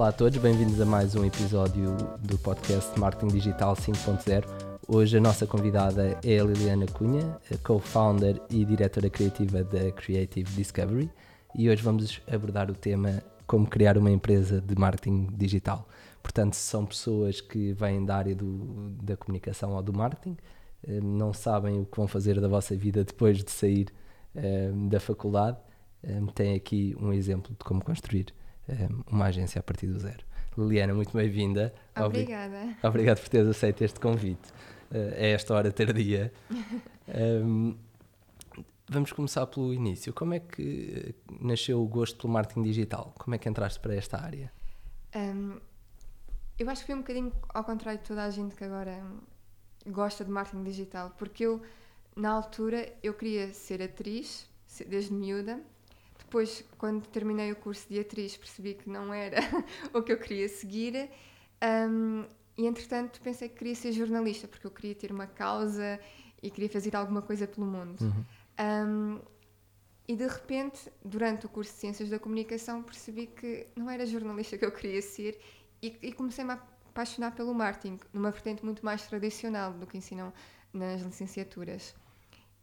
Olá a todos, bem-vindos a mais um episódio do podcast Marketing Digital 5.0. Hoje a nossa convidada é a Liliana Cunha, co-founder e diretora criativa da Creative Discovery, e hoje vamos abordar o tema como criar uma empresa de marketing digital. Portanto, são pessoas que vêm da área do, da comunicação ou do marketing, eh, não sabem o que vão fazer da vossa vida depois de sair eh, da faculdade, eh, têm aqui um exemplo de como construir uma agência a partir do zero. Liliana, muito bem-vinda. Obrigada. Obrigado por teres aceito este convite a esta hora tardia. um, vamos começar pelo início. Como é que nasceu o gosto pelo marketing digital? Como é que entraste para esta área? Um, eu acho que foi um bocadinho ao contrário de toda a gente que agora gosta de marketing digital, porque eu, na altura, eu queria ser atriz, desde miúda. Depois, quando terminei o curso de atriz, percebi que não era o que eu queria seguir. Um, e, entretanto, pensei que queria ser jornalista, porque eu queria ter uma causa e queria fazer alguma coisa pelo mundo. Uhum. Um, e, de repente, durante o curso de Ciências da Comunicação, percebi que não era jornalista que eu queria ser e, e comecei-me a apaixonar pelo marketing, numa vertente muito mais tradicional do que ensinam nas licenciaturas.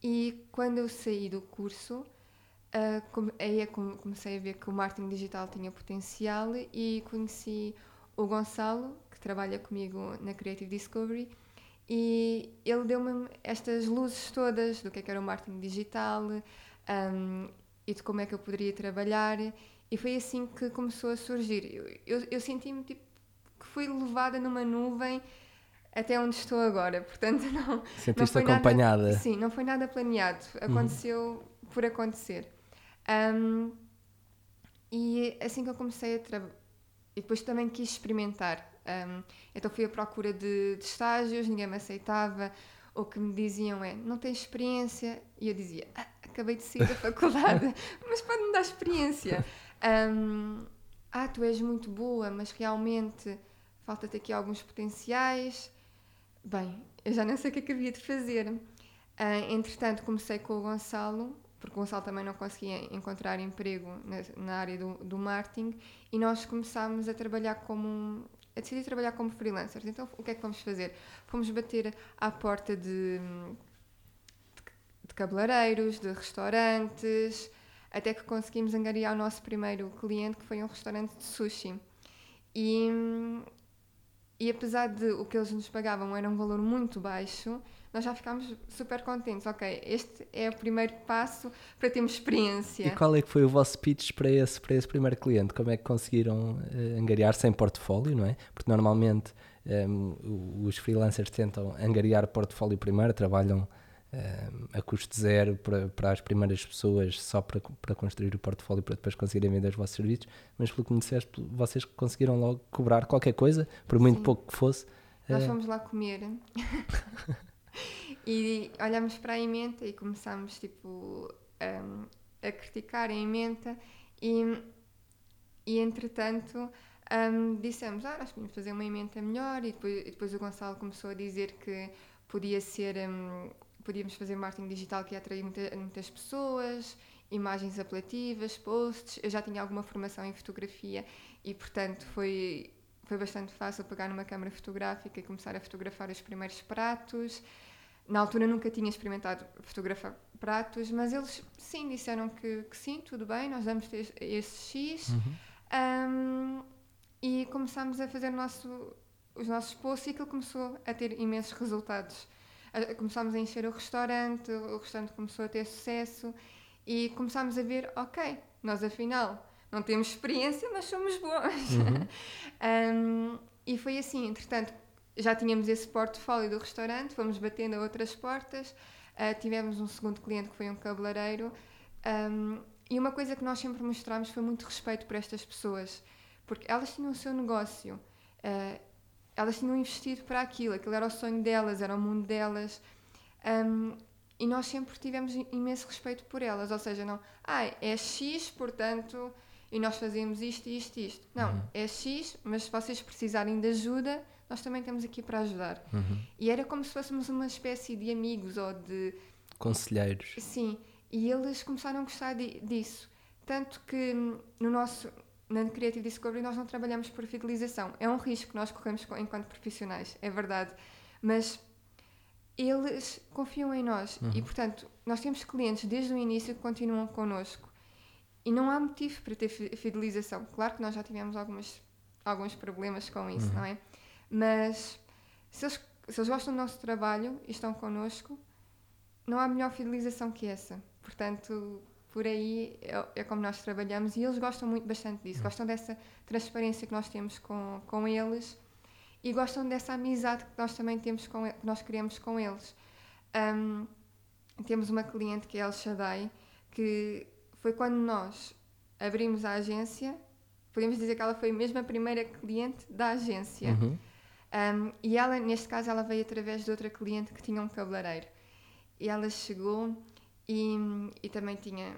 E quando eu saí do curso, uh, aí é comecei a ver que o marketing digital tinha potencial e conheci o Gonçalo, que trabalha comigo na Creative Discovery, e ele deu-me estas luzes todas do que, é que era o marketing digital um, e de como é que eu poderia trabalhar. E foi assim que começou a surgir. Eu, eu, eu senti-me tipo que fui levada numa nuvem até onde estou agora. Portanto, não. Sentiste não acompanhada? Nada, sim, não foi nada planeado. Aconteceu uhum. por acontecer. Um, e assim que eu comecei a trabalhar. E depois também quis experimentar. Um, então fui à procura de, de, estágios, ninguém me aceitava. O que me diziam é: não tens experiência? E eu dizia: ah, acabei de sair da faculdade, mas pode-me dar experiência. Um, ah, tu és muito boa, mas realmente falta-te aqui alguns potenciais. Bem, eu já não sei o que é que havia de fazer. Uh, entretanto, comecei com o Gonçalo, porque o Gonçalo também não conseguia encontrar emprego na, na área do, do, marketing, e nós começámos a trabalhar como. a decidir trabalhar como freelancers. Então, o que é que vamos fazer? Fomos bater à porta de, de, de cabeleireiros, de restaurantes, até que conseguimos angariar o nosso primeiro cliente, que foi um restaurante de sushi. E, e apesar de o que eles nos pagavam era um valor muito baixo, nós já ficámos super contentes. Ok, este é o primeiro passo para termos experiência. E qual é que foi o vosso pitch para esse, para esse primeiro cliente? Como é que conseguiram uh, angariar sem portfólio, não é? Porque normalmente um, ehm, os freelancers tentam angariar portfólio primeiro, trabalham a custo zero para, para as primeiras pessoas, só para, para construir o portfólio para depois conseguirem vender os vossos serviços, mas pelo que me disseste, vocês conseguiram logo cobrar qualquer coisa, por muito Sim. pouco que fosse. Nós uh... fomos lá comer e olhámos para a emenda e começámos tipo, um, a criticar a emenda e, e entretanto um, dissemos, ah, nós podíamos fazer uma emenda melhor e depois, e depois o Gonçalo começou a dizer que podia ser um, podíamos fazer marketing digital que ia atrair muita, muitas pessoas, imagens apelativas, posts. Eu já tinha alguma formação em fotografia e, portanto, foi, foi bastante fácil pegar numa câmera fotográfica e começar a fotografar os primeiros pratos. Na altura nunca tinha experimentado fotografar pratos, mas eles sim disseram que, que sim, tudo bem, nós damos esse X. Uhum. Um, e começámos a fazer nosso, os nossos posts e aquilo começou a ter imensos resultados começámos a encher o restaurante, o restaurante começou a ter sucesso e começámos a ver, ok, nós afinal não temos experiência, mas somos bons. Uhum. um, e foi assim, entretanto, já tínhamos esse portfólio do restaurante, fomos batendo a outras portas, uh, tivemos um segundo cliente que foi um cabeleireiro. Um, e uma coisa que nós sempre mostramos foi muito respeito por estas pessoas, porque elas tinham o seu negócio. Uh, elas tinham investido para aquilo, aquilo era o sonho delas, era o mundo delas. Um, e nós sempre tivemos imenso respeito por elas, ou seja, não, ah, é X, portanto, e nós fazemos isto, isto, isto. Não, uhum. é X, mas se vocês precisarem de ajuda, nós também estamos aqui para ajudar. Uhum. E era como se fôssemos uma espécie de amigos ou de. Conselheiros. Sim, e eles começaram a gostar de, disso. Tanto que hum, no nosso, na Creative Discovery nós não trabalhamos por fidelização. É um risco que nós corremos enquanto profissionais, é verdade. Mas eles confiam em nós uhum. e, portanto, nós temos clientes desde o início que continuam connosco e não há motivo para ter fidelização. Claro que nós já tivemos algumas, alguns problemas com isso, uhum. não é? Mas se eles, se eles gostam do nosso trabalho e estão connosco, não há melhor fidelização que essa. Portanto, por aí é, é, como nós trabalhamos e eles gostam muito bastante disso, gostam dessa transparência que nós temos com, com eles e gostam dessa amizade que nós também temos com que nós criamos com eles. Um, temos uma cliente que é a El Shaddai, que foi quando nós abrimos a agência, podemos dizer que ela foi mesmo a primeira cliente da agência. Uhum. Um, e ela, neste caso, ela veio através de outra cliente que tinha um cabeleireiro. E ela chegou e, e também tinha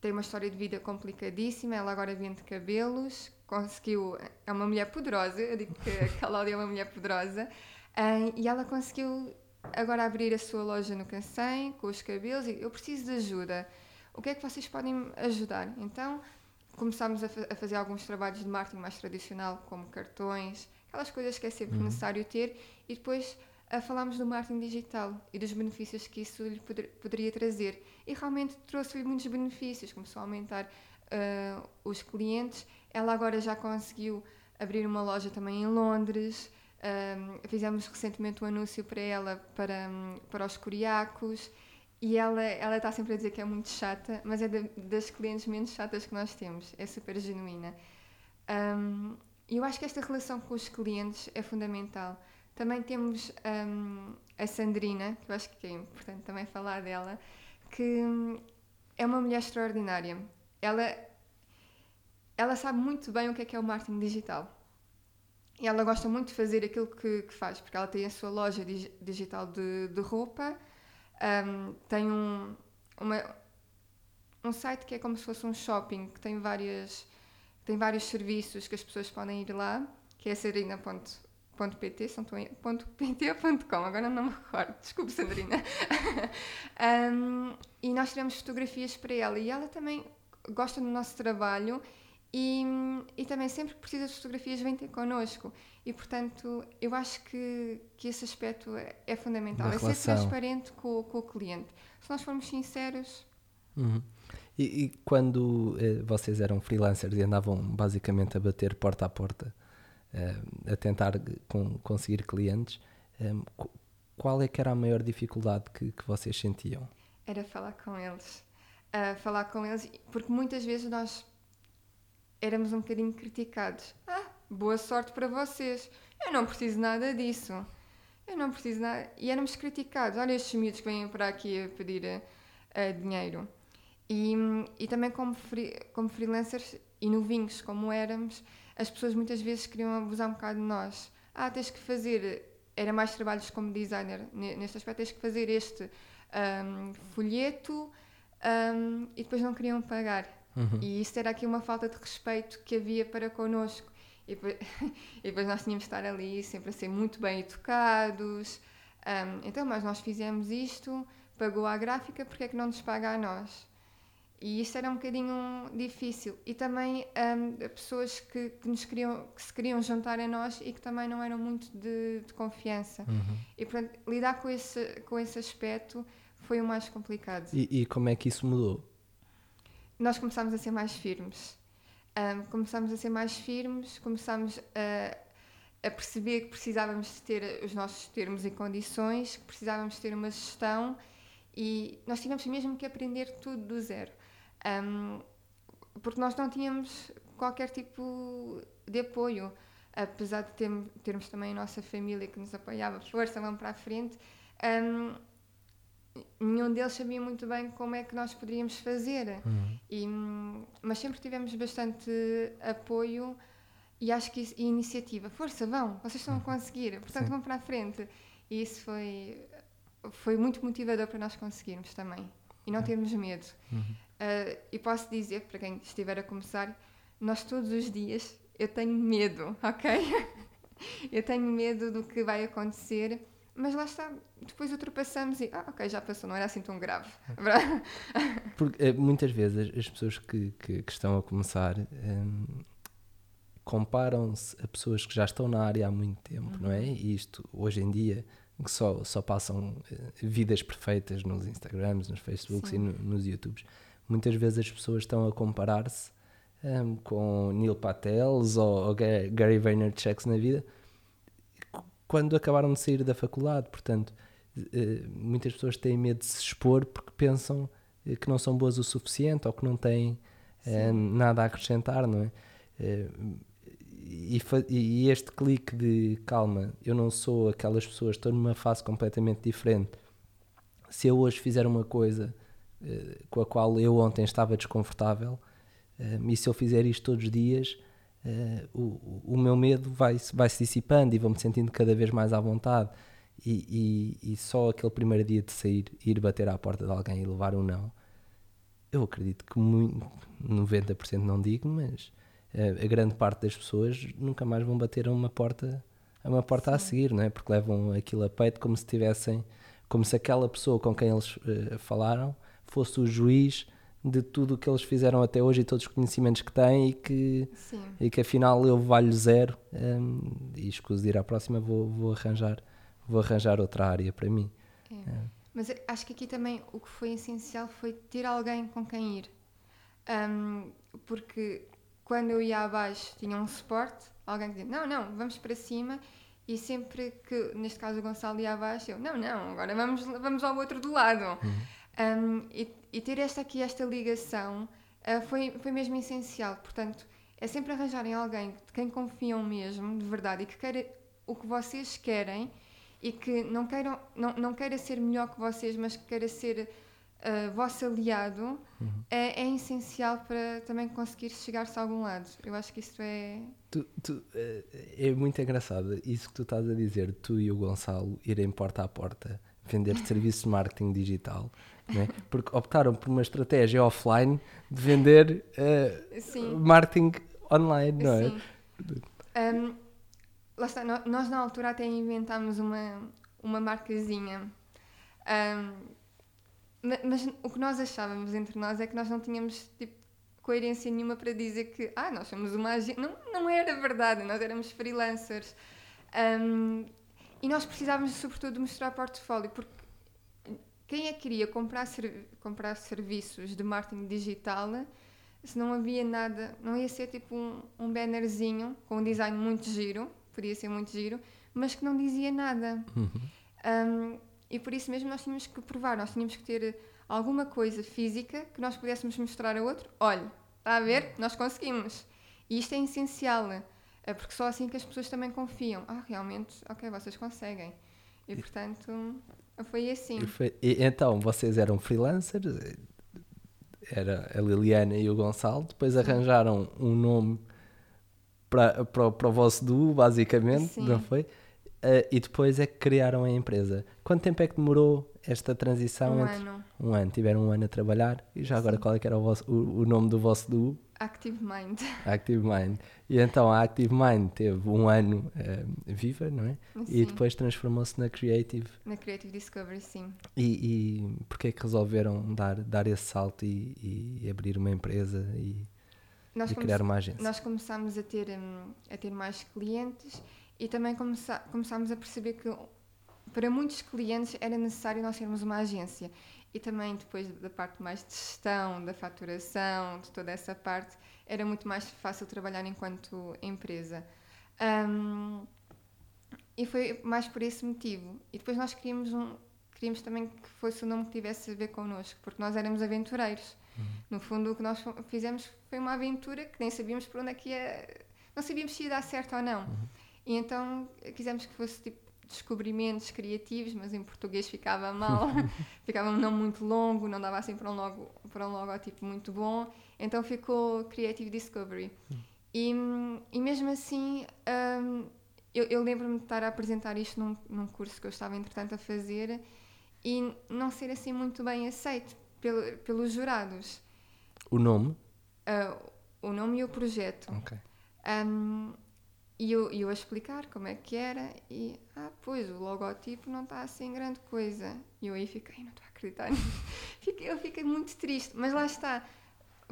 tem uma história de vida complicadíssima. Ela agora vende cabelos, conseguiu. É uma mulher poderosa, eu digo que a Cláudia é uma mulher poderosa, um, e ela conseguiu agora abrir a sua loja no Cancém com os cabelos. E eu preciso de ajuda. O que é que vocês podem ajudar? Então começámos a, fa a fazer alguns trabalhos de marketing mais tradicional, como cartões, aquelas coisas que é sempre uhum. necessário ter, e depois a falámos do marketing digital e dos benefícios que isso lhe poder, poderia trazer. E realmente trouxe-lhe muitos benefícios, começou a aumentar uh, os clientes. Ela agora já conseguiu abrir uma loja também em Londres. Uh, fizemos recentemente um anúncio para ela, para, um, para os curiacos. E ela, ela está sempre a dizer que é muito chata, mas é de, das clientes menos chatas que nós temos. É super genuína. Um, eu acho que esta relação com os clientes é fundamental também temos um, a Sandrina, que eu acho que é importante também falar dela, que hum, é uma mulher extraordinária. Ela, ela sabe muito bem o que é que é o marketing digital. E ela gosta muito de fazer aquilo que, que faz, porque ela tem a sua loja dig, digital de, de roupa, um, tem um, uma, um site que é como se fosse um shopping, que tem, várias, tem vários serviços que as pessoas podem ir lá, que é serina.com .pt, .pt.com, agora não me recordo, desculpe Sandrina. um, e nós tiramos fotografias para ela e ela também gosta do nosso trabalho e, e também sempre que precisa de fotografias vem ter connosco. E portanto, eu acho que, que esse aspecto é, é fundamental, é ser transparente com, com, o cliente. Se nós formos sinceros. Uhum. E, e, quando eh, vocês eram freelancers e andavam basicamente a bater porta a porta, uh, a tentar com, conseguir clientes, eh, qual é que era a maior dificuldade que, que vocês sentiam? Era falar com eles. Uh, falar com eles, porque muitas vezes nós éramos um bocadinho criticados. Ah, boa sorte para vocês. Eu não preciso nada disso. Eu não preciso nada. E éramos criticados. Olha estes miúdos que vêm para aqui a pedir uh, dinheiro. E, e também como, free, como freelancers e novinhos como éramos, as pessoas muitas vezes queriam abusar um bocado de nós. Ah, tens que fazer. Era mais trabalhos como designer neste aspecto, tens que fazer este um, folheto um, e depois não queriam pagar. Uhum. E isso era aqui uma falta de respeito que havia para connosco. E depois, e depois nós tínhamos de estar ali sempre a ser muito bem educados. Um, então, mas nós fizemos isto, pagou a gráfica, porque é que não nos paga a nós? E isso era um bocadinho difícil. E também um, pessoas que, que, nos queriam, que se queriam juntar a nós e que também não eram muito de, de confiança. Uhum. E portanto, lidar com esse, com esse aspecto foi o mais complicado. E, e como é que isso mudou? Nós começámos a ser mais firmes. Um, começámos a ser mais firmes, começámos a, a perceber que precisávamos de ter os nossos termos e condições, que precisávamos ter uma gestão e nós tivemos mesmo que aprender tudo do zero. Um, porque nós não tínhamos qualquer tipo de apoio, apesar de ter, termos também a nossa família que nos apoiava, força, vamos para a frente, um, nenhum deles sabia muito bem como é que nós poderíamos fazer. Uhum. E, mas sempre tivemos bastante apoio e acho que isso, e iniciativa. Força, vão, vocês estão a uhum. conseguir, portanto Sim. vão para a frente. E isso foi, foi muito motivador para nós conseguirmos também. E não uhum. termos medo. Uhum. Uh, e posso dizer, para quem estiver a começar, nós todos os dias eu tenho medo, ok? eu tenho medo do que vai acontecer, mas lá está, depois ultrapassamos e, ah, ok, já passou, não era assim tão grave. Porque uh, muitas vezes as pessoas que, que, que, estão a começar um, comparam-se a pessoas que já estão na área há muito tempo, uhum. não é? E isto, hoje em dia, que só, só passam uh, vidas perfeitas nos Instagrams, nos Facebooks Sim. e no, nos YouTubes. Muitas vezes as pessoas estão a comparar-se um, com Neil Patels ou, ou Gary Vaynerchuk na vida quando acabaram de sair da faculdade. Portanto, uh, muitas pessoas têm medo de se expor porque pensam uh, que não são boas o suficiente ou que não têm nada a acrescentar, não é? e, e, este clique de calma, eu não sou aquelas pessoas, estou numa fase completamente diferente. Se eu hoje fizer uma coisa com a qual eu ontem estava desconfortável, uh, e se eu fizer isto todos os dias, uh, o, o meu medo vai, vai se dissipando e vou-me sentindo cada vez mais à vontade. E, e, e, só aquele primeiro dia de sair, ir bater à porta de alguém e levar um não, eu acredito que muito, 90% não digo, mas a grande parte das pessoas nunca mais vão bater a uma porta a uma porta Sim. a seguir, não é? Porque levam aquilo a peito como se tivessem, como se aquela pessoa com quem eles uh, falaram fosse o juiz de tudo o que eles fizeram até hoje e todos os conhecimentos que têm e que, e que afinal eu valho zero um, e escuso de ir à próxima vou, vou arranjar vou arranjar outra área para mim. É. É. Mas acho que aqui também o que foi essencial foi ter alguém com quem ir. Um, porque quando eu ia abaixo tinha um suporte, alguém que dizia, não, não, vamos para cima, e sempre que, neste caso o Gonçalo ia abaixo, eu, não, não, agora vamos, vamos ao outro do lado. Uhum. Um, e, e, ter esta aqui, esta ligação, uh, foi, foi mesmo essencial. Portanto, é sempre arranjarem alguém de quem confiam mesmo, de verdade, e que queira o que vocês querem, e que não, queiram, não, não queira ser melhor que vocês, mas que queira ser uh, vosso aliado uhum. é, é, essencial para também conseguir chegar-se a algum lado. Eu acho que isso é. Tu, tu, é, é muito engraçado isso que tu estás a dizer, tu e o Gonçalo irem porta a porta vender serviços de marketing digital. Né? Porque optaram por uma estratégia offline de vender uh, marketing online, não é? Sim. Um, lá está, nós na altura até inventámos uma, uma marcazinha um, mas o que nós achávamos entre nós é que nós não tínhamos tipo, coerência nenhuma para dizer que ah, nós somos uma agência. Não, não era verdade, nós éramos freelancers. Um, e nós precisávamos, sobretudo, mostrar portfólio, porque quem é que queria comprar, comprar serviços de marketing digital se não havia nada, não ia ser tipo um, um bannerzinho com um design muito giro, podia ser muito giro, mas que não dizia nada. Uhum. Um, e por isso mesmo nós tínhamos que provar, nós tínhamos que ter alguma coisa física que nós pudéssemos mostrar a outro. Olha, está a ver? Nós conseguimos. E isto é essencial, é porque só assim que as pessoas também confiam. Ah, realmente, ok, vocês conseguem. E portanto, foi assim. E foi, e, então, vocês eram freelancers, era a Liliana e o Gonçalo, depois arranjaram um nome para, para, para o vosso duo, basicamente, Sim. não foi? Uh, e depois é que criaram a empresa. Quanto tempo é que demorou esta transição? Um entre... ano. Um ano. Tiveram um ano a trabalhar. E já agora Sim. qual é que era o, vosso, o, o, nome do vosso duo? Active Mind. Active Mind. E então a Active Mind teve um ano uh, viva, não é? Sim. E depois transformou-se na Creative. Na Creative Discovery, sim. E, e porquê é que resolveram dar, dar esse salto e, e abrir uma empresa e, e criar uma agência? Nós começámos a ter, um, a ter mais clientes e também começámos a perceber que para muitos clientes era necessário nós termos uma agência. E também depois da parte mais de gestão, da faturação, de toda essa parte, era muito mais fácil trabalhar enquanto empresa. Um, e foi mais por esse motivo. E depois nós queríamos, um, queríamos também que fosse um nome que tivesse a ver connosco, porque nós éramos aventureiros. Uhum. No fundo, o que nós fizemos foi uma aventura que nem sabíamos por onde é que ia. Não sabíamos se ia dar certo ou não. Uhum. E então quisemos que fosse tipo descobrimentos criativos, mas em português ficava mal, ficava não muito longo, não dava assim para um, logo, para um logótipo muito bom, então ficou Creative Discovery. E, e mesmo assim, um, eu, eu lembro-me de estar a apresentar isto num, num curso que eu estava entretanto a fazer e não ser assim muito bem aceito pelo, pelos jurados. O nome? Uh, o nome e o projeto. Ok. Um, e eu, eu a explicar como é que era e, ah, pois, o logotipo não está assim grande coisa. E eu aí fiquei, não estou a acreditar nisso. eu fiquei muito triste, mas lá está.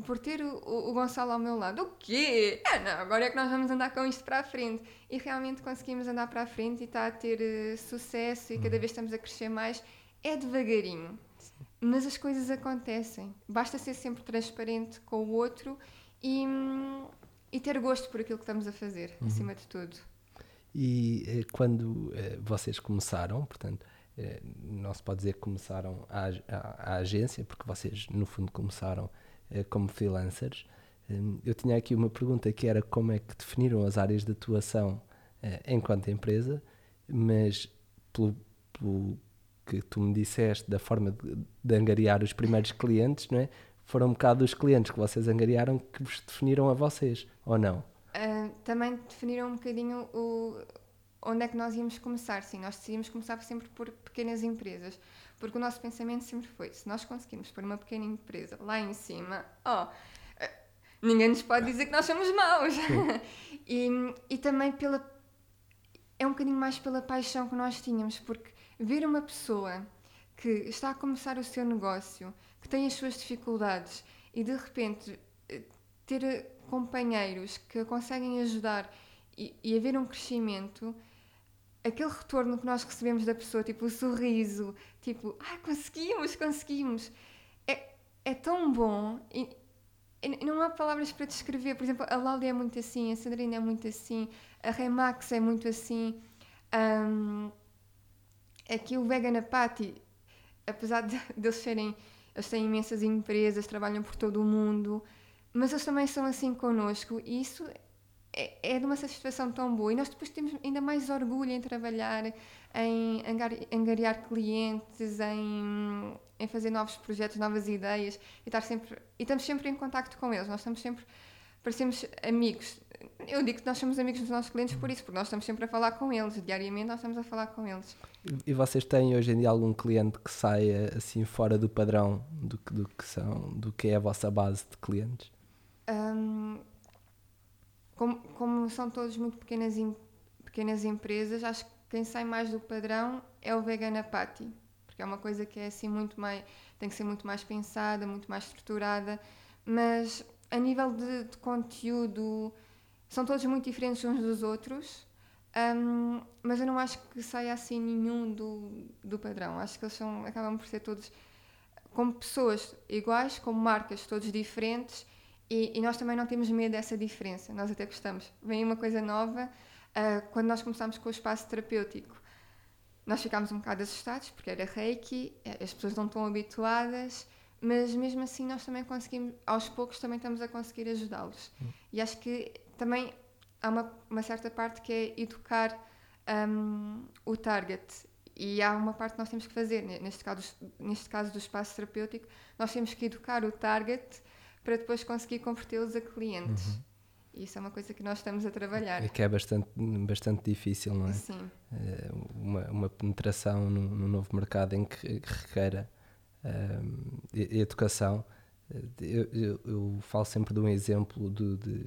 por ter o, o, Gonçalo ao meu lado. O quê? É, não, agora é que nós vamos andar com isto para a frente. E realmente conseguimos andar para a frente e está a ter uh, sucesso e cada uhum. vez estamos a crescer mais. É devagarinho, mas as coisas acontecem. Basta ser sempre transparente com o outro e, e ter gosto por aquilo que estamos a fazer, uhum. acima de tudo. E eh, quando eh, vocês começaram, portanto, eh, não se pode dizer que começaram a, a, a agência, porque vocês, no fundo, começaram eh, como freelancers. Hum, eu tinha aqui uma pergunta que era como é que definiram as áreas de atuação eh, enquanto empresa, mas pelo, pelo que tu me disseste da forma de, de, angariar os primeiros clientes, não é? Foram um bocado os clientes que vocês angariaram que vos definiram a vocês, ou não? Uh, também definiram um bocadinho o, onde é que nós íamos começar. Sim, nós decidimos começar sempre por pequenas empresas, porque o nosso pensamento sempre foi: se nós conseguirmos pôr uma pequena empresa lá em cima, oh, ninguém nos pode dizer que nós somos maus. e, e também pela. É um bocadinho mais pela paixão que nós tínhamos, porque ver uma pessoa que está a começar o seu negócio, que tem as suas dificuldades e de repente eh, ter companheiros que conseguem ajudar e, e haver um crescimento aquele retorno que nós recebemos da pessoa, tipo o sorriso, tipo, ah, conseguimos, conseguimos, é, é tão bom. E, e não há palavras para descrever. Por exemplo, a Láudia é muito assim, a Sandrina é muito assim, a Remax é muito assim. Um, aqui o Vegan Apathy, apesar de, de eles serem, eles têm imensas empresas, trabalham por todo o mundo, mas eles também são assim connosco e isso é, é de uma satisfação tão boa. E nós depois temos ainda mais orgulho em trabalhar, em angariar clientes, em, em fazer novos projetos, novas ideias e, estar sempre, e estamos sempre em contacto com eles, nós estamos sempre, parecemos amigos. Eu digo que nós somos amigos dos nossos clientes por isso, porque nós estamos sempre a falar com eles, diariamente nós estamos a falar com eles. E vocês têm hoje em dia algum cliente que saia assim fora do padrão do que, do que, são, do que é a vossa base de clientes? Um, como, como são todos muito pequenas, pequenas empresas, acho que quem sai mais do padrão é o Vegana Patty, porque é uma coisa que é assim muito mais, tem que ser muito mais pensada, muito mais estruturada, mas a nível de, de conteúdo são todos muito diferentes uns dos outros, um, mas eu não acho que saia assim nenhum do, do padrão. Acho que eles são, acabam por ser todos como pessoas iguais, como marcas todos diferentes e, e, nós também não temos medo dessa diferença, nós até gostamos. Vem uma coisa nova, uh, quando nós começámos com o espaço terapêutico, nós ficámos um bocado assustados, porque era reiki, eh, as pessoas não estão habituadas, mas mesmo assim nós também conseguimos, aos poucos também estamos a conseguir ajudá-los. Hum. E acho que também há uma, uma certa parte que é educar um, o target. E há uma parte que nós temos que fazer, neste caso, neste caso do espaço terapêutico, nós temos que educar o target para depois conseguir convertê-los a clientes. Uhum. Isso é uma coisa que nós estamos a trabalhar. É que é bastante, bastante difícil, não é? Sim. É uma, uma penetração no, no, novo mercado em que, que requer um, educação. Eu, eu, eu, falo sempre de um exemplo de, de,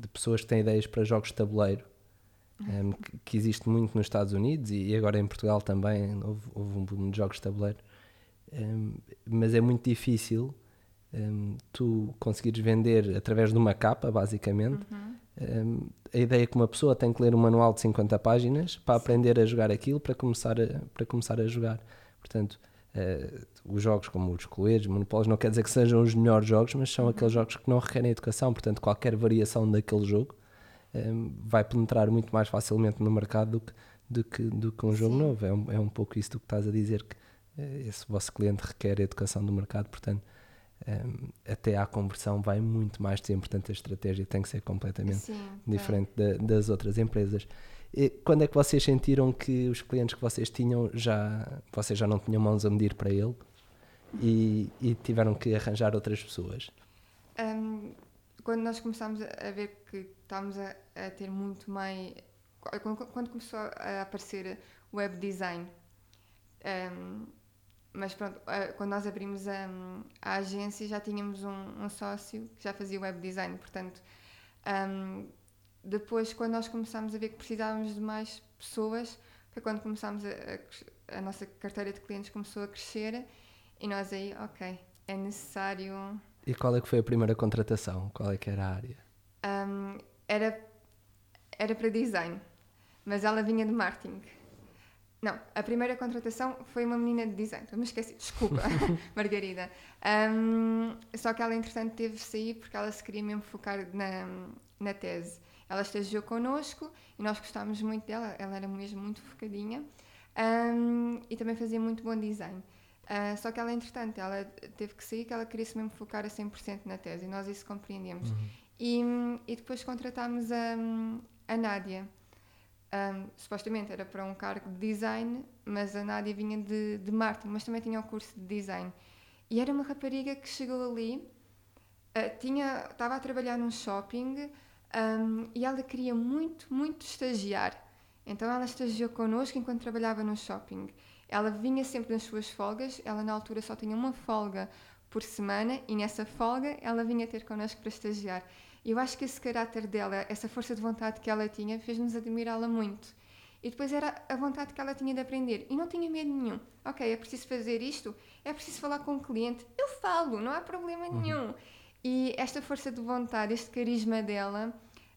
de, pessoas que têm ideias para jogos de tabuleiro, um, que, que, existe muito nos Estados Unidos e, agora em Portugal também houve, houve um boom de jogos de tabuleiro, um, mas é muito difícil um, tu conseguires vender através de uma capa, basicamente. Uhum. Um, a ideia é que uma pessoa tem que ler um manual de 50 páginas para Sim. aprender a jogar aquilo, para começar a, para começar a jogar. Portanto, uh, os jogos como os coelhos, monopólios, não quer dizer que sejam os melhores jogos, mas são uhum. aqueles jogos que não requerem educação. Portanto, qualquer variação daquele jogo um, vai penetrar muito mais facilmente no mercado do que, do que, do que um jogo Sim. novo. É um, é um pouco isso do que estás a dizer, que uh, esse vosso cliente requer educação do mercado, portanto um, até à conversão vai muito mais tempo, portanto a estratégia tem que ser completamente Sim, diferente da, das outras empresas. Quando é que vocês sentiram que os clientes que vocês tinham já vocês já não tinham mãos a medir para ele e, e tiveram que arranjar outras pessoas? Um, quando nós começámos a ver que estávamos a, a ter muito mais quando, quando, começou a aparecer web design um, mas pronto, quando nós abrimos a, a agência já tínhamos um, um, sócio que já fazia web design, portanto, um, depois quando nós começámos a ver que precisávamos de mais pessoas, foi quando começámos a, a, a nossa carteira de clientes começou a crescer e nós aí, ok, é necessário. E qual é que foi a primeira contratação? Qual é que era a área? Um, era, era para design, mas ela vinha de marketing. Não, a primeira contratação foi uma menina de design. Me esqueci, desculpa, Margarida. Um, só que ela, entretanto, teve de sair porque ela se queria mesmo focar na, na tese. Ela estagiou connosco e nós gostávamos muito dela, ela era mesmo muito focadinha um, e também fazia muito bom design. Uh, só que ela, entretanto, ela teve que sair que ela queria se mesmo focar a 100% na tese e nós isso compreendemos. Uhum. E, e depois contratámos a, a Nádia. Um, supostamente era para um cargo de design, mas a Nádia vinha de, de marketing, mas também tinha o curso de design. E era uma rapariga que chegou ali, uh, tinha, estava a trabalhar num shopping um, e ela queria muito, muito estagiar. Então ela estagiou connosco enquanto trabalhava no shopping. Ela vinha sempre nas suas folgas, ela na altura só tinha uma folga por semana e nessa folga ela vinha ter connosco para estagiar. E eu acho que esse caráter dela, essa força de vontade que ela tinha, fez-nos admirá-la muito. E depois era a vontade que ela tinha de aprender. E não tinha medo nenhum. Ok, é preciso fazer isto, é preciso falar com o cliente. Eu falo, não há problema uhum. E esta força de vontade, este carisma dela,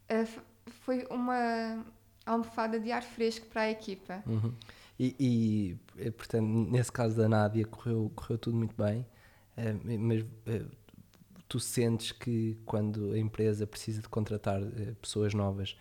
uh, foi uma almofada de ar fresco para a equipa. Uhum. E, e, eh, portanto, nesse caso da Nádia, correu, correu tudo muito bem, uh, mas uh, tu sentes que quando a empresa precisa de contratar pessoas novas,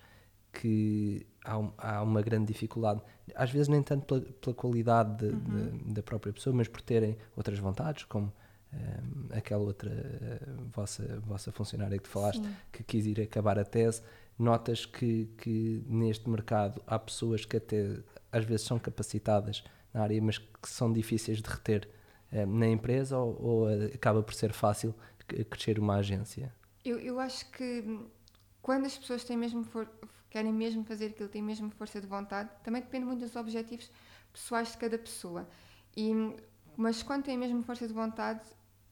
que há, um, há, uma grande dificuldade, às vezes nem tanto pela, pela qualidade de, uhum. de, da própria pessoa, mas por terem outras vontades, como um, aquela outra uh, vossa, vossa funcionária que tu falaste, Sim. que quis ir acabar a tese, notas que, que neste mercado há pessoas que até às vezes são capacitadas na área, mas que são difíceis de reter um, na empresa ou, ou, acaba por ser fácil crescer uma agência? Eu, eu acho que quando as pessoas têm mesmo for, querem mesmo fazer aquilo, têm mesmo força de vontade, também depende muito dos objetivos pessoais de cada pessoa. E, mas quando têm mesmo força de vontade,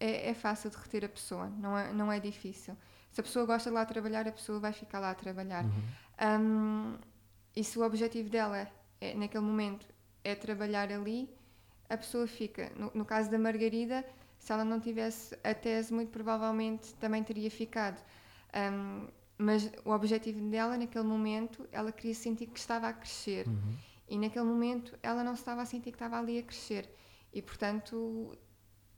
é, é, fácil de reter a pessoa, não é, não é difícil. Se a pessoa gosta de lá trabalhar, a pessoa vai ficar lá a trabalhar. Uhum. Um, e se o objetivo dela, é, naquele momento, é trabalhar ali, a pessoa fica. No, no, caso da Margarida, se ela não tivesse a tese, muito provavelmente também teria ficado. Um, mas o objetivo dela, naquele momento, ela queria sentir que estava a crescer. Uhum. E naquele momento, ela não estava a sentir que estava ali a crescer. E, portanto,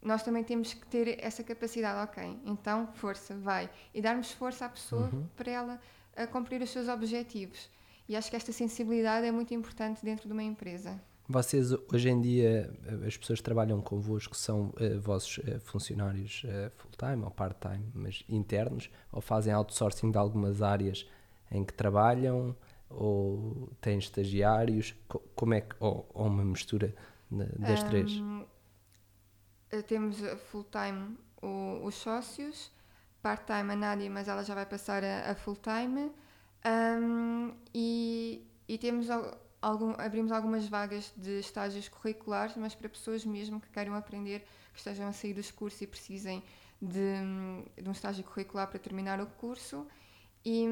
nós também temos que ter essa capacidade, ok, então força, vai. E darmos força à pessoa uhum. para ela a cumprir os seus objetivos. E acho que esta sensibilidade é muito importante dentro de uma empresa. Vocês, hoje em dia, as pessoas que trabalham convosco são uh, vossos uh, funcionários uh, full-time ou part-time, mas internos, ou fazem outsourcing de algumas áreas em que trabalham, ou têm estagiários, co como é que, ou, ou uma mistura das um, três? Eh, temos full-time os sócios, part-time a Nádia, mas ela já vai passar a, a full-time. Um, e, e temos algum, abrimos algumas vagas de estágios curriculares, mas para pessoas mesmo que queiram aprender, que estejam a sair dos cursos e precisem de, de um estágio curricular para terminar o curso. E,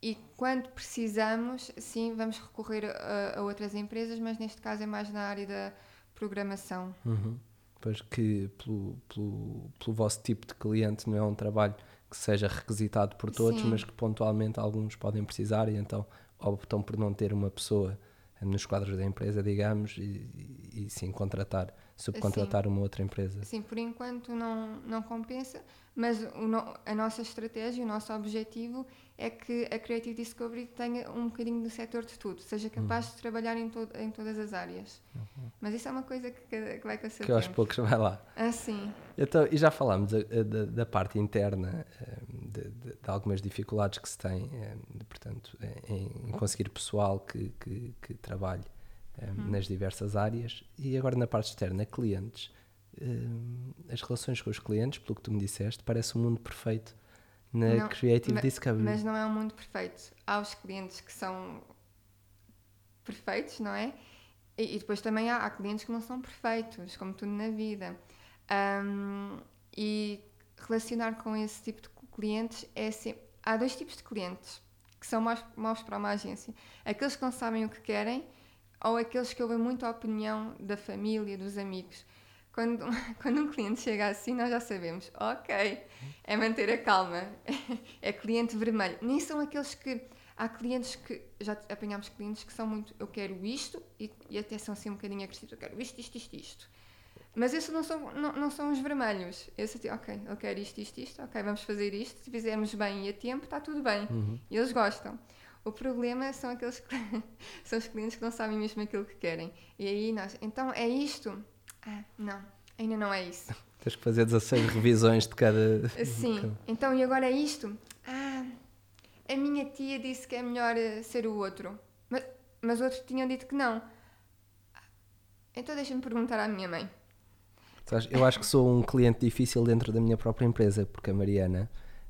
e quando precisamos, sim, vamos recorrer a, a, outras empresas, mas neste caso é mais na área da programação. Uhum. Pois que pelo, pelo, pelo vosso tipo de cliente não é um trabalho que seja requisitado por todos, Sim. mas que pontualmente alguns podem precisar e então optam por não ter uma pessoa nos quadros da empresa, digamos, e, e, e sim contratar, subcontratar sim. uma outra empresa. Sim, por enquanto não, não compensa, mas no, a nossa estratégia, o nosso objetivo é que a Creative Discovery tenha um bocadinho do setor de tudo, seja capaz de trabalhar em, to em todas as áreas. Uhum. Mas isso é uma coisa que, que vai com Que aos poucos vai lá. Ah, sim. Então, e já falámos da, da, da parte interna, eh, de, de, de, algumas dificuldades que se tem, eh, portanto, em, em, conseguir pessoal que, que, que trabalhe uhum. nas diversas áreas. E agora na parte externa, clientes. As relações com os clientes, pelo que tu me disseste, parece um mundo perfeito na não, Creative mas, Discovery. Mas não é um mundo perfeito. Há os clientes que são perfeitos, não é? E, e depois também há, há, clientes que não são perfeitos, como tudo na vida. Um, e relacionar com esse tipo de clientes é sempre. Há dois tipos de clientes que são maus, maus para uma agência: aqueles que não sabem o que querem ou aqueles que ouvem muito a opinião da família, dos amigos. quando, quando um cliente chega assim, nós já sabemos, ok, é manter a calma, é cliente vermelho. Nem são aqueles que. Há clientes que. Já apanhámos clientes que são muito. Eu quero isto, e, e até são assim um bocadinho agressivos. Eu quero isto, isto, isto, isto. Mas esses não são, não, não são os vermelhos. Esse assim, ok, eu quero isto, isto, isto, ok, vamos fazer isto. Se fizermos bem e a tempo, está tudo bem. Uhum. E eles gostam. O problema são aqueles que, são os clientes que não sabem mesmo aquilo que querem. E aí nós, então é isto? Ah, não, ainda não é isso. Tens que fazer 16 revisões de cada. Sim, então e agora é isto? Ah, a minha tia disse que é melhor eh, ser o outro. Mas, mas outros tinham dito que não. Ah, Então deixa-me perguntar à minha mãe. Eu acho que sou um cliente difícil dentro da minha própria empresa, porque a Mariana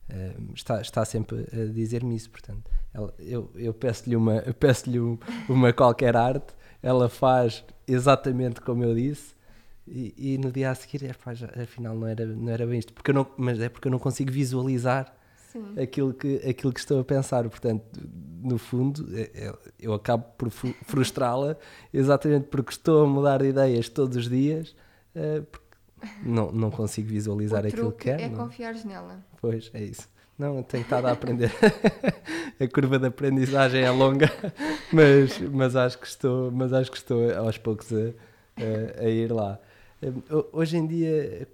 eh, está, está sempre a dizer-me isso. Portanto, ela- eu, eu peço-lhe uma, eu um- uma qualquer arte, ela faz exatamente como eu disse. E, e no dia a seguir, epá, já, afinal não era, não era bem isto, porque não, mas é porque eu não consigo visualizar Sim. aquilo que, aquilo que estou a pensar. Portanto, no fundo, é- é- eu acabo por frustrá-la exatamente porque estou a mudar de ideias todos os dias, eh, não, não consigo visualizar aquilo que quero. é não é? confiares nela. Pois, é isso. Não, eu tenho estado a aprender. a curva de aprendizagem é longa, mas, mas, acho, que estou, mas acho que estou aos poucos a, a- a ir lá. Hum, ho- Hoje em dia,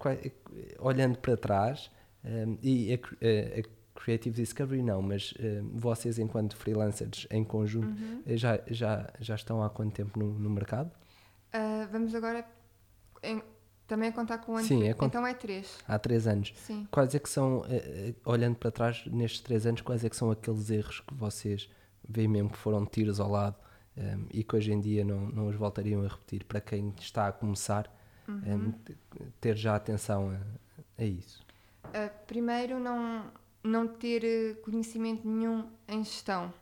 olhando para trás, hum, e a, a- Creative Discovery não, mas hum, vocês, enquanto freelancers em conjunto, Uhum. já, já, já estão há quanto tempo no, no mercado? Ah, vamos agora em- também a contar com o ano. Sim, que- é cont- Então é três. Há três anos. Sim. Quais é que são, eh, eh, olhando para trás nestes três anos, quais é que são aqueles erros que vocês veem mesmo que foram tiros ao lado ehm, e que hoje em dia não, não os voltariam a repetir para quem está a começar, Uhum. ehm, t- ter já atenção a, a isso? Uh, primeiro, não, não ter conhecimento nenhum em gestão.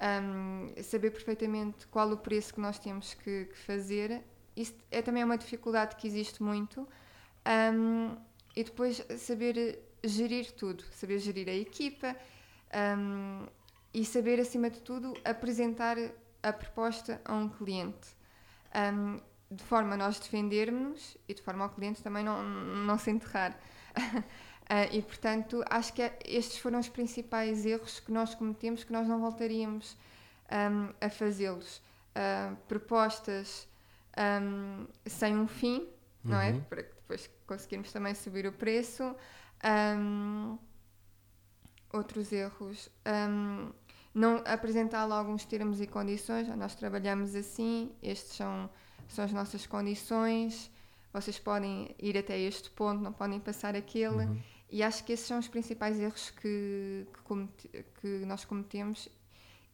Um, saber perfeitamente qual o preço que nós temos que, que fazer. Isso é também uma dificuldade que existe muito. Um, e depois saber gerir tudo, saber gerir a equipa um, e saber, acima de tudo, apresentar a proposta a um cliente. Um, de forma a nós defendermos e de forma ao cliente também não, não se enterrar. Ah, e portanto, acho que é- estes foram os principais erros que nós cometemos, que nós não voltaríamos ahm, a fazê-los. Ah, propostas ahm, sem um fim, não é? Uhum. Para que depois conseguirmos também subir o preço. Ahm, outros erros. ahm, não apresentar logo alguns termos e condições. Nós trabalhamos assim, estes são, são as nossas condições. Vocês podem ir até este ponto, não podem passar aquele. Uhum. E acho que esses são os principais erros que, que, comete- que nós cometemos.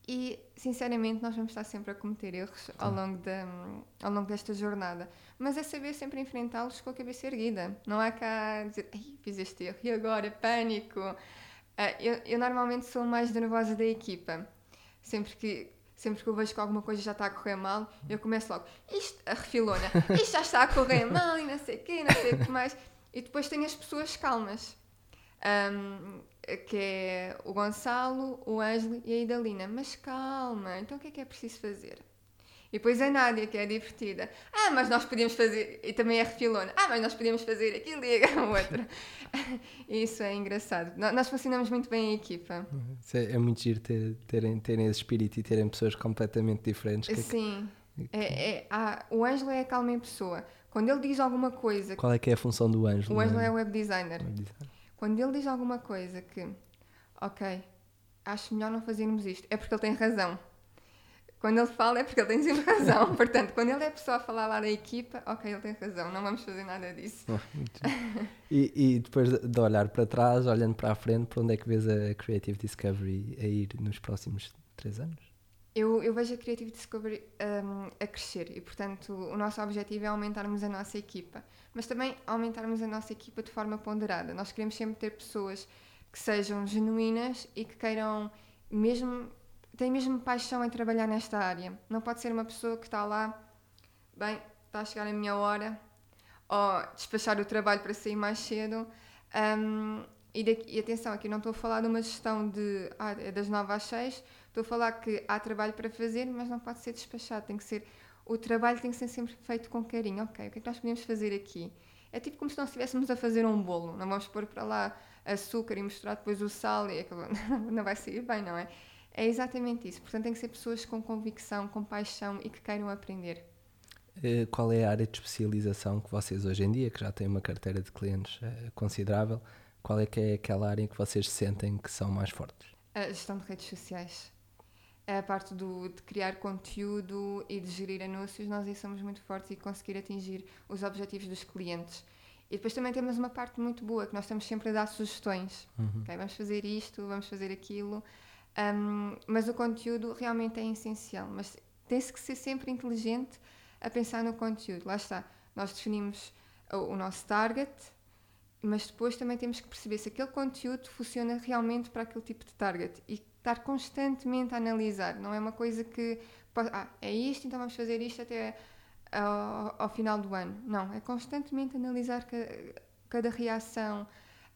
E, sinceramente, nós vamos estar sempre a cometer erros ao longo, da, ao longo desta jornada. Mas é saber sempre enfrentá-los com a cabeça erguida. Não há cá dizer, Ei, fiz este erro, e agora? Pânico! Ah, eu, eu normalmente sou mais nervosa da equipa. Sempre que, sempre que eu vejo que alguma coisa já está a correr mal, eu começo logo, isto, a refilona, isto já está a correr mal e não sei o quê, não sei o que mais. E depois tenho as pessoas calmas, Ahm, que é o Gonçalo, o Ângelo e a Idalina. Mas calma, então o que é que é preciso fazer? E depois a Nádia, que é divertida. Ah, mas nós podíamos fazer. E também é refilona. Ah, mas nós podíamos fazer aquilo e a outra. Isso é engraçado. Nós funcionamos muito bem em equipa. É, é muito giro ter- terem, terem esse espírito e terem pessoas completamente diferentes. que- Sim. É, é, há- o Ângelo é a calma em pessoa. Quando ele diz alguma coisa. Qual é que é a função do Ângelo? O Ângelo na- é web designer. na design? Quando ele diz alguma coisa que, ok, acho melhor não fazermos isto, é porque ele tem razão. Quando ele fala é porque ele tem sempre razão. Portanto, quando ele é a pessoa a falar lá da equipa, ok, ele tem razão, não vamos fazer nada disso. Giro. e, e depois de, de olhar para trás, olhando para a frente, para onde é que vês a Creative Discovery a ir nos próximos três anos? Eu, eu vejo a Creative Discovery hum, a crescer e, portanto, o nosso objetivo é aumentarmos a nossa equipa, mas também aumentarmos a nossa equipa de forma ponderada. Nós queremos sempre ter pessoas que sejam genuínas e que queiram mesmo, têm mesmo paixão em trabalhar nesta área. Não pode ser uma pessoa que está lá, bem, está a chegar a minha hora, ou despachar o trabalho para sair mais cedo. hum, e, daqui- e atenção, aqui não estou a falar de uma gestão de ah, é das 9 às 6, Estou a falar que há trabalho para fazer, mas não pode ser despachado. Tem que ser o trabalho tem que ser sempre feito com carinho. Ok, o que é que nós podemos fazer aqui? É tipo como se nós estivéssemos a fazer um bolo. Não vamos pôr para lá açúcar e misturar depois o sal e aquilo não vai sair bem, não é? É exatamente isso. Portanto, tem que ser pessoas com convicção, com paixão e que queiram aprender. Eh, qual é a área de especialização que vocês hoje em dia, que já têm uma carteira de clientes eh, considerável, qual é que é aquela área em que vocês sentem que são mais fortes? A gestão de redes sociais. A parte do, de criar conteúdo e de gerir anúncios, nós aí somos muito fortes e conseguir atingir os objetivos dos clientes. E depois também temos uma parte muito boa, que nós estamos sempre a dar sugestões. Uhum. Okay, vamos fazer isto, vamos fazer aquilo. Um, mas o conteúdo realmente é essencial. Mas tem-se que ser sempre inteligente a pensar no conteúdo. Lá está, nós definimos o, o nosso target, mas depois também temos que perceber se aquele conteúdo funciona realmente para aquele tipo de target e estar constantemente a analisar. Não é uma coisa que, ah, é isto, então vamos fazer isto até ao, ao final do ano. Não, é constantemente analisar cada, reação,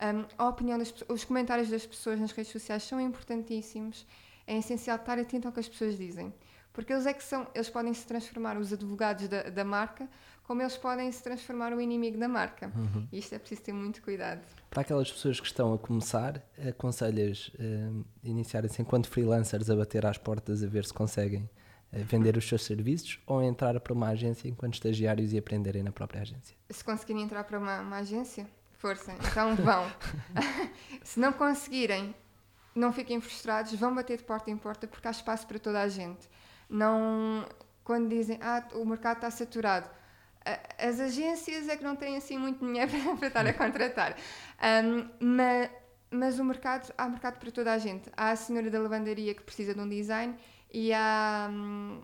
um, a opinião das os comentários das pessoas nas redes sociais são importantíssimos. É essencial estar atento ao que as pessoas dizem. Porque eles é que são, eles podem se transformar os advogados da, da marca, como eles podem se transformar o inimigo da marca. Uhum. Isto é preciso ter muito cuidado. Para aquelas pessoas que estão a começar, aconselhas uh, iniciarem-se enquanto freelancers a bater às portas a ver se conseguem uh, vender os seus serviços ou entrar para uma agência enquanto estagiários e aprenderem na própria agência? Se conseguirem entrar para uma, uma agência, força, então vão. se não conseguirem, não fiquem frustrados, vão bater de porta em porta porque há espaço para toda a gente não quando dizem ah o mercado está saturado as agências é que não têm assim muito dinheiro para estar a contratar. Um, mas, mas o mercado há mercado para toda a gente. Há a senhora da lavandaria que precisa de um design e há um,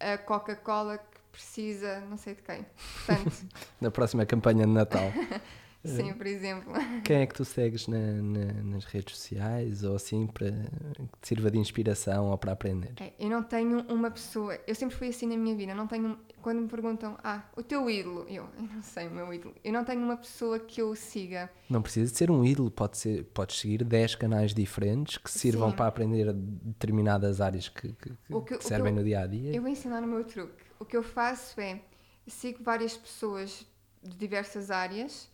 a Coca-Cola que precisa não sei de quem. Portanto na próxima campanha de Natal. Sim, por exemplo. Quem é que tu segues na, na, nas redes sociais ou assim para que te sirva de inspiração ou para aprender? É, eu não tenho uma pessoa, eu sempre fui assim na minha vida, não tenho, quando me perguntam, ah, o teu ídolo, eu, eu não sei o meu ídolo, eu não tenho uma pessoa que eu siga. Não precisa de ser um ídolo, pode ser, podes seguir 10 canais diferentes que sirvam Sim. para aprender determinadas áreas que, que, que, que servem no dia a dia. Eu vou ensinar o meu truque. O que eu faço é sigo várias pessoas de diversas áreas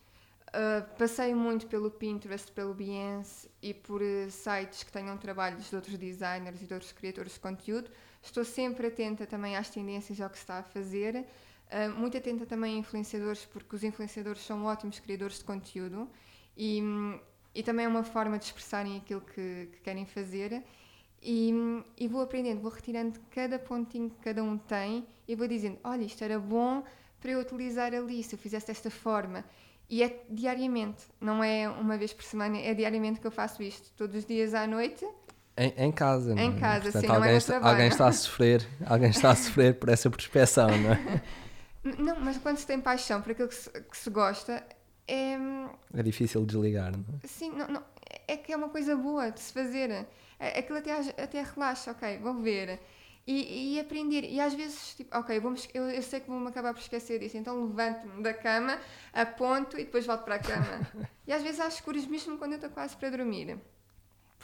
Uh, passei muito pelo Pinterest, pelo Behance e por uh, sites que tenham trabalhos de outros designers e de outros criadores de conteúdo. Estou sempre atenta também às tendências e ao que se está a fazer. Uh, muito atenta também a influenciadores, porque os influenciadores são ótimos criadores de conteúdo e, e também é uma forma de expressarem aquilo que, que querem fazer. E, e, vou aprendendo, vou retirando cada pontinho que cada um tem e vou dizendo: olha, isto era bom para eu utilizar ali, se eu fizesse desta forma. E é diariamente, não é uma vez por semana, é diariamente que eu faço isto. Todos os dias à noite. Em, em casa, não é? Em casa, Portanto, sim, alguém, é está, alguém está a sofrer, alguém está a sofrer por essa prospeção, não é? Não, mas quando se tem paixão por aquilo que se, que se gosta, é. É difícil desligar, não é? Sim, não, não, é que é uma coisa boa de se fazer. Aquilo até, até relaxa, ok, vou ver e, e, aprender. E às vezes, tipo, ok, vamos, eu, eu sei que vou-me acabar por esquecer disso, então levanto-me da cama, aponto e depois volto para a cama. e às vezes às escuras, mesmo quando eu estou quase para dormir.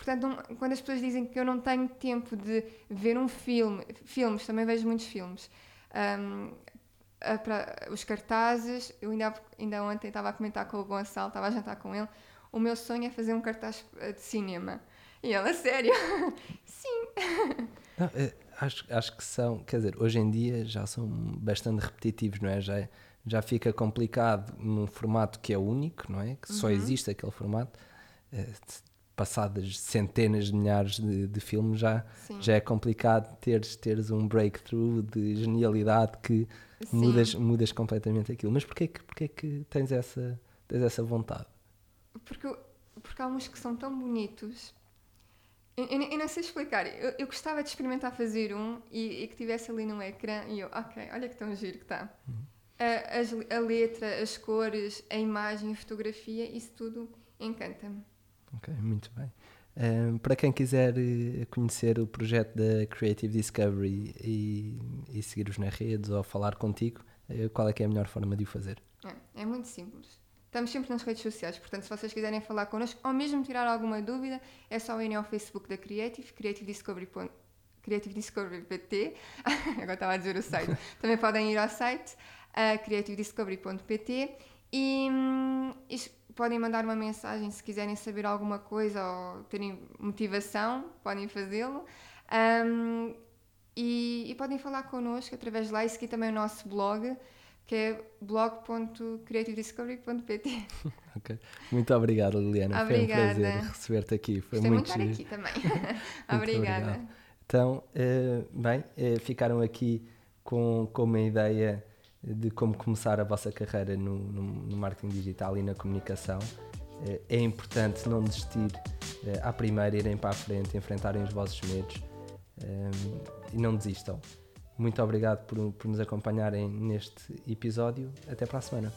Portanto, um, quando as pessoas dizem que eu não tenho tempo de ver um filme, filmes, também vejo muitos filmes. Um, a, para, os cartazes, eu ainda, ainda ontem estava a comentar com o Gonçalo, estava a jantar com ele. O meu sonho é fazer um cartaz eh, de cinema. E ela, sério? Sim. Não, é, acho, acho que são, quer dizer, hoje em dia já são bastante repetitivos, não é? Já, já fica complicado num formato que é único, não é? Que só uhum. existe aquele formato. Passadas centenas de milhares de, de filmes, já, já é complicado teres, teres um breakthrough de genialidade que mudas, mudas completamente aquilo. Mas porquê que, porquê que tens, essa, tens essa vontade? Porque, porque há uns que são tão bonitos eu, eu, eu, não sei explicar. Eu, eu, gostava de experimentar fazer um e, e, que tivesse ali no ecrã e eu, ok, olha que tão giro que está. Uhum. A, a, letra, as cores, a imagem, a fotografia, isso tudo encanta-me. Ok, muito bem. Um, para quem quiser eh, conhecer o projeto da Creative Discovery e, e seguir-vos nas redes ou falar contigo, eh, qual é que é a melhor forma de o fazer? É, é muito simples. Estamos sempre nas redes sociais, portanto, se vocês quiserem falar connosco ou mesmo tirar alguma dúvida, é só irem ao Facebook da Creative, Creative Discovery, creativediscovery.pt. Agora estava a dizer o site. Também podem ir ao site uh, creativediscovery.pt e, e podem mandar uma mensagem se quiserem saber alguma coisa ou terem motivação, podem fazê-lo. Um, e, e, podem falar connosco através de lá e seguir também o nosso blog, que é blog.creativediscovery.pt. ok. Muito obrigado, Liliana. Obrigada. Foi um prazer receber-te aqui. Foi Gostei muito, muito estar aqui também. Obrigada. Obrigado. Então, uh, bem, uh, ficaram aqui com, com uma ideia de como começar a vossa carreira no, no, no marketing digital e na comunicação. Uh, é importante não desistir à primeira, irem para a frente, enfrentarem os vossos medos e não desistam. Muito obrigado por, por nos acompanharem neste episódio. Até para a semana.